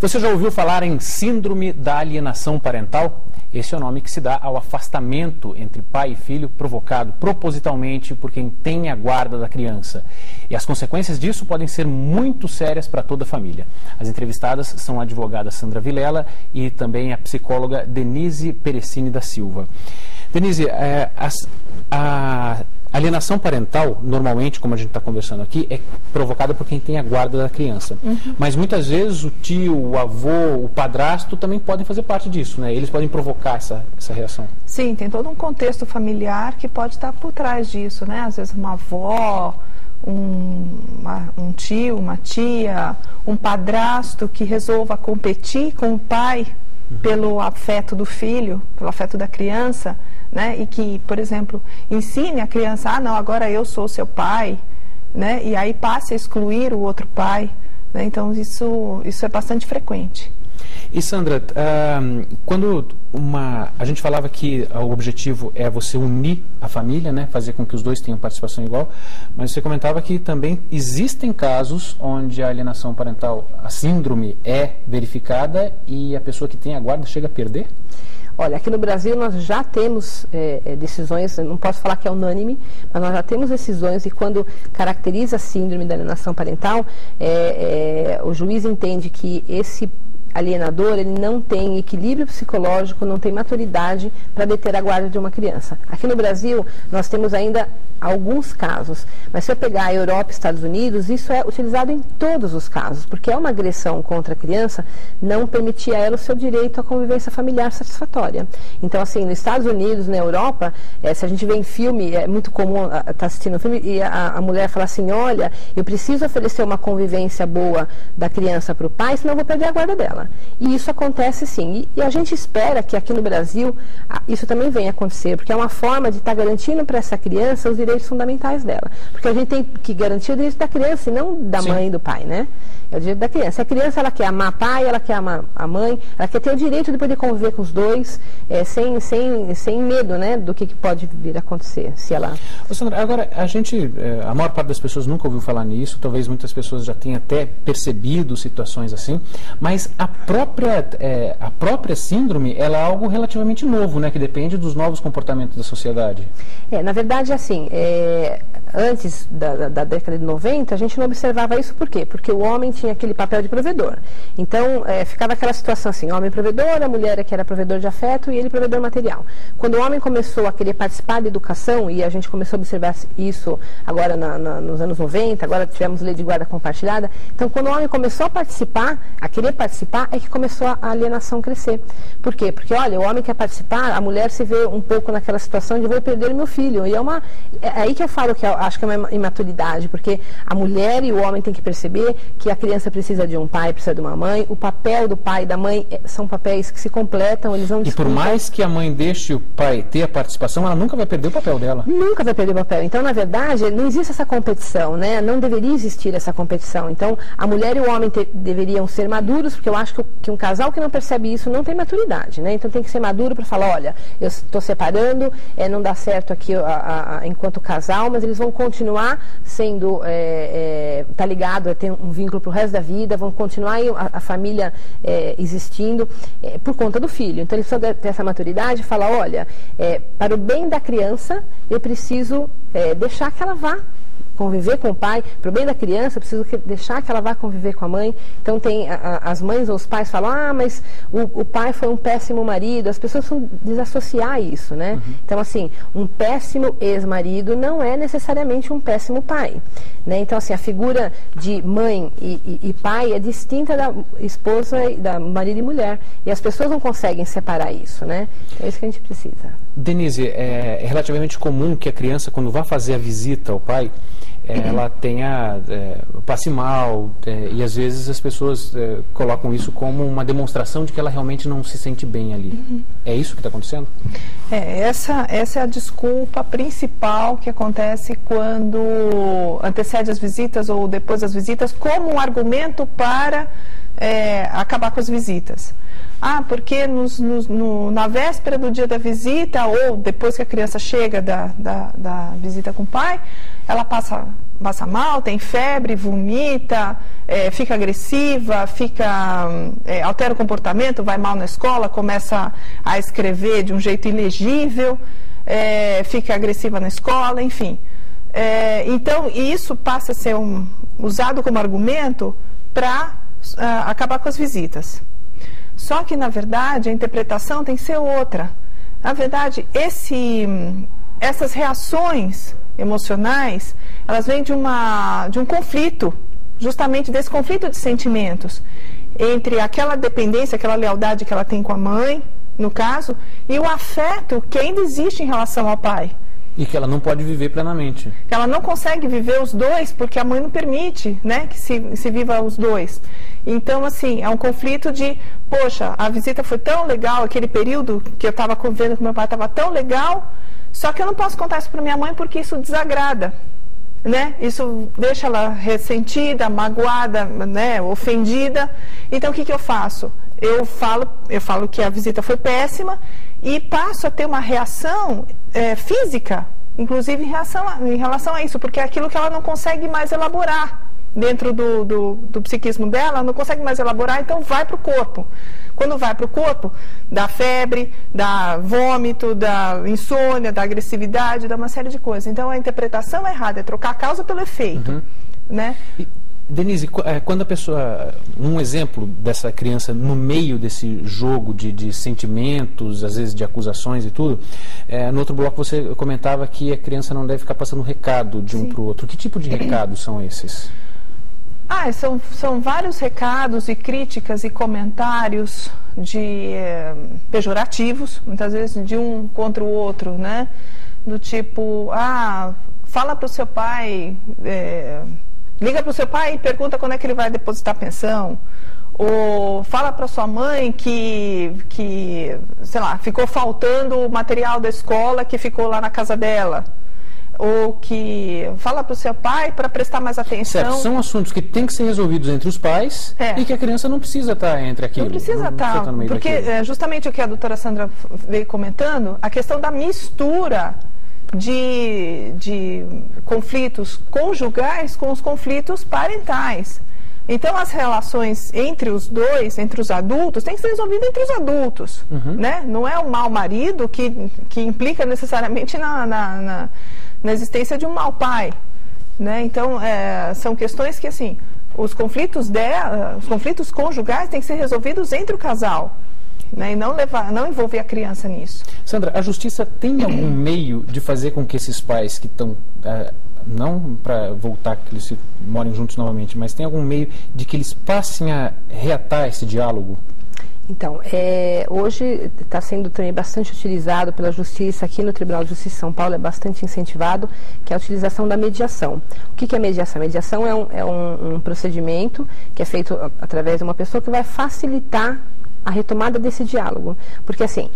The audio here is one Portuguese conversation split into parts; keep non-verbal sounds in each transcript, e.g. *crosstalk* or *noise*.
Você já ouviu falar em síndrome da alienação parental? Esse é o nome que se dá ao afastamento entre pai e filho provocado propositalmente por quem tem a guarda da criança. E as consequências disso podem ser muito sérias para toda a família. As entrevistadas são a advogada Sandra Vilela e também a psicóloga Denise Perecini da Silva. Denise, é, a alienação parental, normalmente, como a gente está conversando aqui, é provocada por quem tem a guarda da criança. Uhum. Mas muitas vezes o tio, o avô, o padrasto também podem fazer parte disso, né? Eles podem provocar essa, essa reação. Sim, tem todo um contexto familiar que pode estar por trás disso, né? Às vezes uma avó, um, uma, um tio, uma tia, um padrasto que resolva competir com o pai uhum. pelo afeto do filho, pelo afeto da criança né? E que, por exemplo, ensine a criança, ah, não, agora eu sou seu pai, né? E aí passe a excluir o outro pai, né? Então isso isso é bastante frequente. E Sandra, uh, quando uma, a gente falava que o objetivo é você unir a família, né, fazer com que os dois tenham participação igual, mas você comentava que também existem casos onde a alienação parental, a síndrome é verificada e a pessoa que tem a guarda chega a perder? Olha, aqui no Brasil nós já temos é, é, decisões, não posso falar que é unânime, mas nós já temos decisões e quando caracteriza a síndrome da alienação parental, é, é, o juiz entende que esse alienador, ele não tem equilíbrio psicológico, não tem maturidade para deter a guarda de uma criança. Aqui no Brasil, nós temos ainda alguns casos, mas se eu pegar a Europa e Estados Unidos, isso é utilizado em todos os casos, porque é uma agressão contra a criança não permitir a ela o seu direito à convivência familiar satisfatória. Então, assim, nos Estados Unidos, na Europa, é, se a gente vê em filme, é muito comum estar tá assistindo um filme e a, a mulher fala assim, olha, eu preciso oferecer uma convivência boa da criança para o pai, senão eu vou perder a guarda dela dela. E isso acontece sim. E, e a gente espera que aqui no Brasil isso também venha acontecer, porque é uma forma de estar tá garantindo para essa criança os direitos fundamentais dela. Porque a gente tem que garantir o direito da criança e não da sim. mãe e do pai, né? É o direito da criança. A criança ela quer amar pai, ela quer amar a mãe, ela quer ter o direito de poder conviver com os dois é, sem, sem, sem medo né, do que, que pode vir a acontecer. Se ela... Ô, Sandra, agora, a gente, é, a maior parte das pessoas nunca ouviu falar nisso, talvez muitas pessoas já tenham até percebido situações assim, mas a própria, é, a própria síndrome ela é algo relativamente novo, né, que depende dos novos comportamentos da sociedade. É, na verdade, assim, é, antes da, da, década de 90, a gente não observava isso por quê? Porque o homem tinha aquele papel de provedor. Então, é, ficava aquela situação assim, homem provedor, a mulher é que era provedor de afeto e ele provedor material. Quando o homem começou a querer participar da educação, e a gente começou a observar isso agora na, na, nos anos 90, agora tivemos lei de guarda compartilhada, então quando o homem começou a participar, a querer participar, é que começou a alienação crescer. Por quê? Porque, olha, o homem quer participar, a mulher se vê um pouco naquela situação de vou perder meu filho. E é uma. É aí que eu falo que é acho que é uma imaturidade, porque a mulher e o homem têm que perceber que a criança precisa de um pai, precisa de uma mãe, o papel do pai e da mãe é, são papéis que se completam, eles não E por mais que a mãe deixe o pai ter a participação, ela nunca vai perder o papel dela. Nunca vai perder o papel. Então, na verdade, não existe essa competição, né? Não deveria existir essa competição. Então, a mulher e o homem te, deveriam ser maduros, porque eu acho que, que, um casal que não percebe isso não tem maturidade, né? Então, tem que ser maduro para falar, olha, eu estou separando, é, não dá certo aqui a, a, a, enquanto casal, mas eles vão continuar sendo, é, é, tá ligado, ter um vínculo para o resto da vida, vão continuar a, família é, existindo é, por conta do filho. Então, eles precisam ter essa maturidade e falar, olha, é, para o bem da criança, eu preciso é, deixar que ela vá conviver com o pai, para o bem da criança, preciso que, deixar que ela vá conviver com a mãe. Então tem a, a, as mães ou os pais falam, ah, mas o, o, pai foi um péssimo marido. As pessoas vão desassociar isso, né? Uhum. Então assim, um péssimo ex-marido não é necessariamente um péssimo pai, né? Então assim, a figura de mãe e, e, e pai é distinta da esposa, da marido e mulher. E as pessoas não conseguem separar isso, né? É isso que a gente precisa. Denise, é, relativamente comum que a criança, quando vá fazer a visita ao pai, ela tenha é, passe mal é, e às vezes as pessoas é, colocam isso como uma demonstração de que ela realmente não se sente bem ali. Uhum. É isso que está acontecendo? É, essa, essa é a desculpa principal que acontece quando antecede as visitas ou depois das visitas como um argumento para é, acabar com as visitas. Ah, porque nos, nos, no, na véspera do dia da visita ou depois que a criança chega da, da, da visita com o pai, ela passa passa mal, tem febre, vomita, é, fica agressiva, fica é, altera o comportamento, vai mal na escola, começa a escrever de um jeito ilegível, é, fica agressiva na escola, enfim. É, então, isso passa a ser um, usado como argumento para uh, acabar com as visitas. Só que, na verdade, a interpretação tem que ser outra. Na verdade, esse, essas reações emocionais, elas vêm de, uma, de um conflito, justamente desse conflito de sentimentos entre aquela dependência, aquela lealdade que ela tem com a mãe, no caso, e o afeto que ainda existe em relação ao pai. E que ela não pode viver plenamente. Ela não consegue viver os dois porque a mãe não permite né, que se, se viva os dois. Então, assim, é um conflito de, poxa, a visita foi tão legal, aquele período que eu estava convivendo com meu pai estava tão legal, só que eu não posso contar isso para minha mãe porque isso desagrada. Né? Isso deixa ela ressentida, magoada, né? ofendida. Então, o que, que eu faço? Eu falo, eu falo que a visita foi péssima e passo a ter uma reação é, física, inclusive em, reação a, em relação a isso, porque é aquilo que ela não consegue mais elaborar dentro do, do, do psiquismo dela, não consegue mais elaborar, então vai para o corpo. Quando vai para o corpo, dá febre, dá vômito, dá insônia, dá agressividade, dá uma série de coisas. Então a interpretação errada é trocar a causa pelo efeito. Uhum. Né? E, Denise, é, quando a pessoa. Um exemplo dessa criança no meio desse jogo de, de sentimentos, às vezes de acusações e tudo, é, no outro bloco você comentava que a criança não deve ficar passando recado de um para o outro. Que tipo de recados são esses? Ah, são, são vários recados e críticas e comentários de eh, pejorativos, muitas vezes de um contra o outro, né? Do tipo, ah, fala para o seu pai, eh, liga para o seu pai e pergunta quando é que ele vai depositar a pensão. Ou fala para sua mãe que, que, sei lá, ficou faltando o material da escola que ficou lá na casa dela ou que fala para o seu pai para prestar mais atenção. Certo, são assuntos que têm que ser resolvidos entre os pais é. e que a criança não precisa estar tá entre aquilo. Não precisa não estar, tá, porque é justamente o que a doutora Sandra veio comentando, a questão da mistura de, de conflitos conjugais com os conflitos parentais. Então, as relações entre os dois, entre os adultos, tem que ser resolvidas entre os adultos. Uhum. Né? Não é o mau marido que, que implica necessariamente na, na, na na existência de um mau pai. Né? Então, é, são questões que, assim, os conflitos, dela, os conflitos conjugais têm que ser resolvidos entre o casal. Né, e não, levar, não envolver a criança nisso. Sandra, a justiça tem algum *clears throat* meio de fazer com que esses pais que estão, é, não para voltar que eles se morem juntos novamente, mas tem algum meio de que eles passem a reatar esse diálogo? Então, é, hoje está sendo também bastante utilizado pela Justiça, aqui no Tribunal de Justiça de São Paulo é bastante incentivado, que é a utilização da mediação. O que, que é mediação? Mediação é um, é um, um procedimento que é feito através de uma pessoa que vai facilitar a retomada desse diálogo. Porque, assim,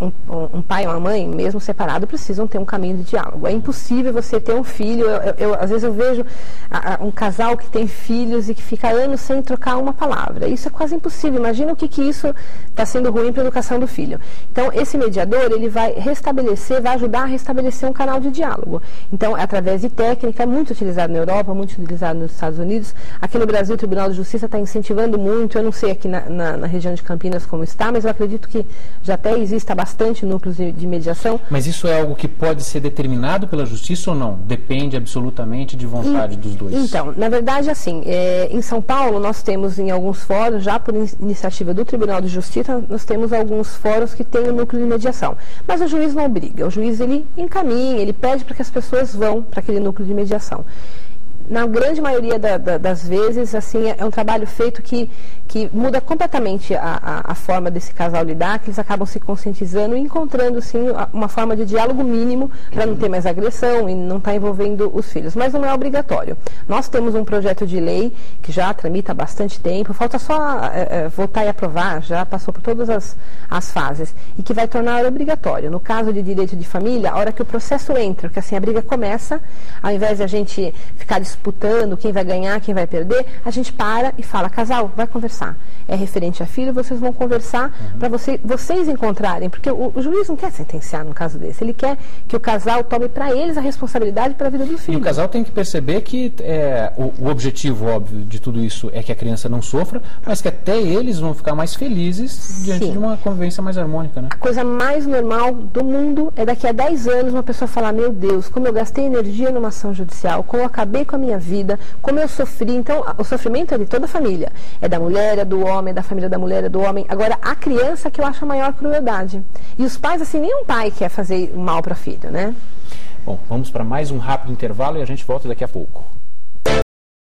um, um, pai ou uma mãe, mesmo separado, precisam ter um caminho de diálogo. É impossível você ter um filho. Eu, eu, às vezes eu vejo a, a, um casal que tem filhos e que fica anos sem trocar uma palavra. Isso é quase impossível. Imagina o que, que isso está sendo ruim para a educação do filho. Então, esse mediador, ele vai restabelecer, vai ajudar a restabelecer um canal de diálogo. Então, é através de técnica, é muito utilizado na Europa, muito utilizado nos Estados Unidos. Aqui no Brasil, o Tribunal de Justiça está incentivando muito. Eu não sei aqui na, na, na região de Campinas Campinas como está, mas eu acredito que já até exista bastante núcleos de, de, mediação. Mas isso é algo que pode ser determinado pela justiça ou não? Depende absolutamente de vontade e, dos dois? Então, na verdade, assim, é, em São Paulo nós temos em alguns fóruns, já por iniciativa do Tribunal de Justiça, nós temos alguns fóruns que têm o núcleo de mediação. Mas o juiz não obriga, o juiz ele encaminha, ele pede para que as pessoas vão para aquele núcleo de mediação na grande maioria da, da, das vezes, assim, é um trabalho feito que, que muda completamente a, a, a, forma desse casal lidar, que eles acabam se conscientizando e encontrando, sim, uma forma de diálogo mínimo para não ter mais agressão e não estar tá envolvendo os filhos. Mas não é obrigatório. Nós temos um projeto de lei que já tramita há bastante tempo, falta só é, é, votar e aprovar, já passou por todas as, as fases, e que vai tornar obrigatório. No caso de direito de família, a hora que o processo entra, que assim a briga começa, ao invés de a gente ficar discutindo disputando quem vai ganhar, quem vai perder, a gente para e fala, casal, vai conversar. É referente a filho, vocês vão conversar uhum. para você, vocês encontrarem, porque o, o, juiz não quer sentenciar no caso desse, ele quer que o casal tome para eles a responsabilidade pela vida do filho. E o casal tem que perceber que é, o, o, objetivo, óbvio, de tudo isso é que a criança não sofra, mas que até eles vão ficar mais felizes diante Sim. de uma convivência mais harmônica. Né? A coisa mais normal do mundo é daqui a 10 anos uma pessoa falar, meu Deus, como eu gastei energia numa ação judicial, como eu acabei com a minha vida, como eu sofri. Então, o sofrimento é de toda a família. É da mulher, é do homem, é da família da mulher, é do homem. Agora, a criança que eu acho a maior crueldade. E os pais, assim, nenhum pai quer fazer mal para filho, né? Bom, vamos para mais um rápido intervalo e a gente volta daqui a pouco.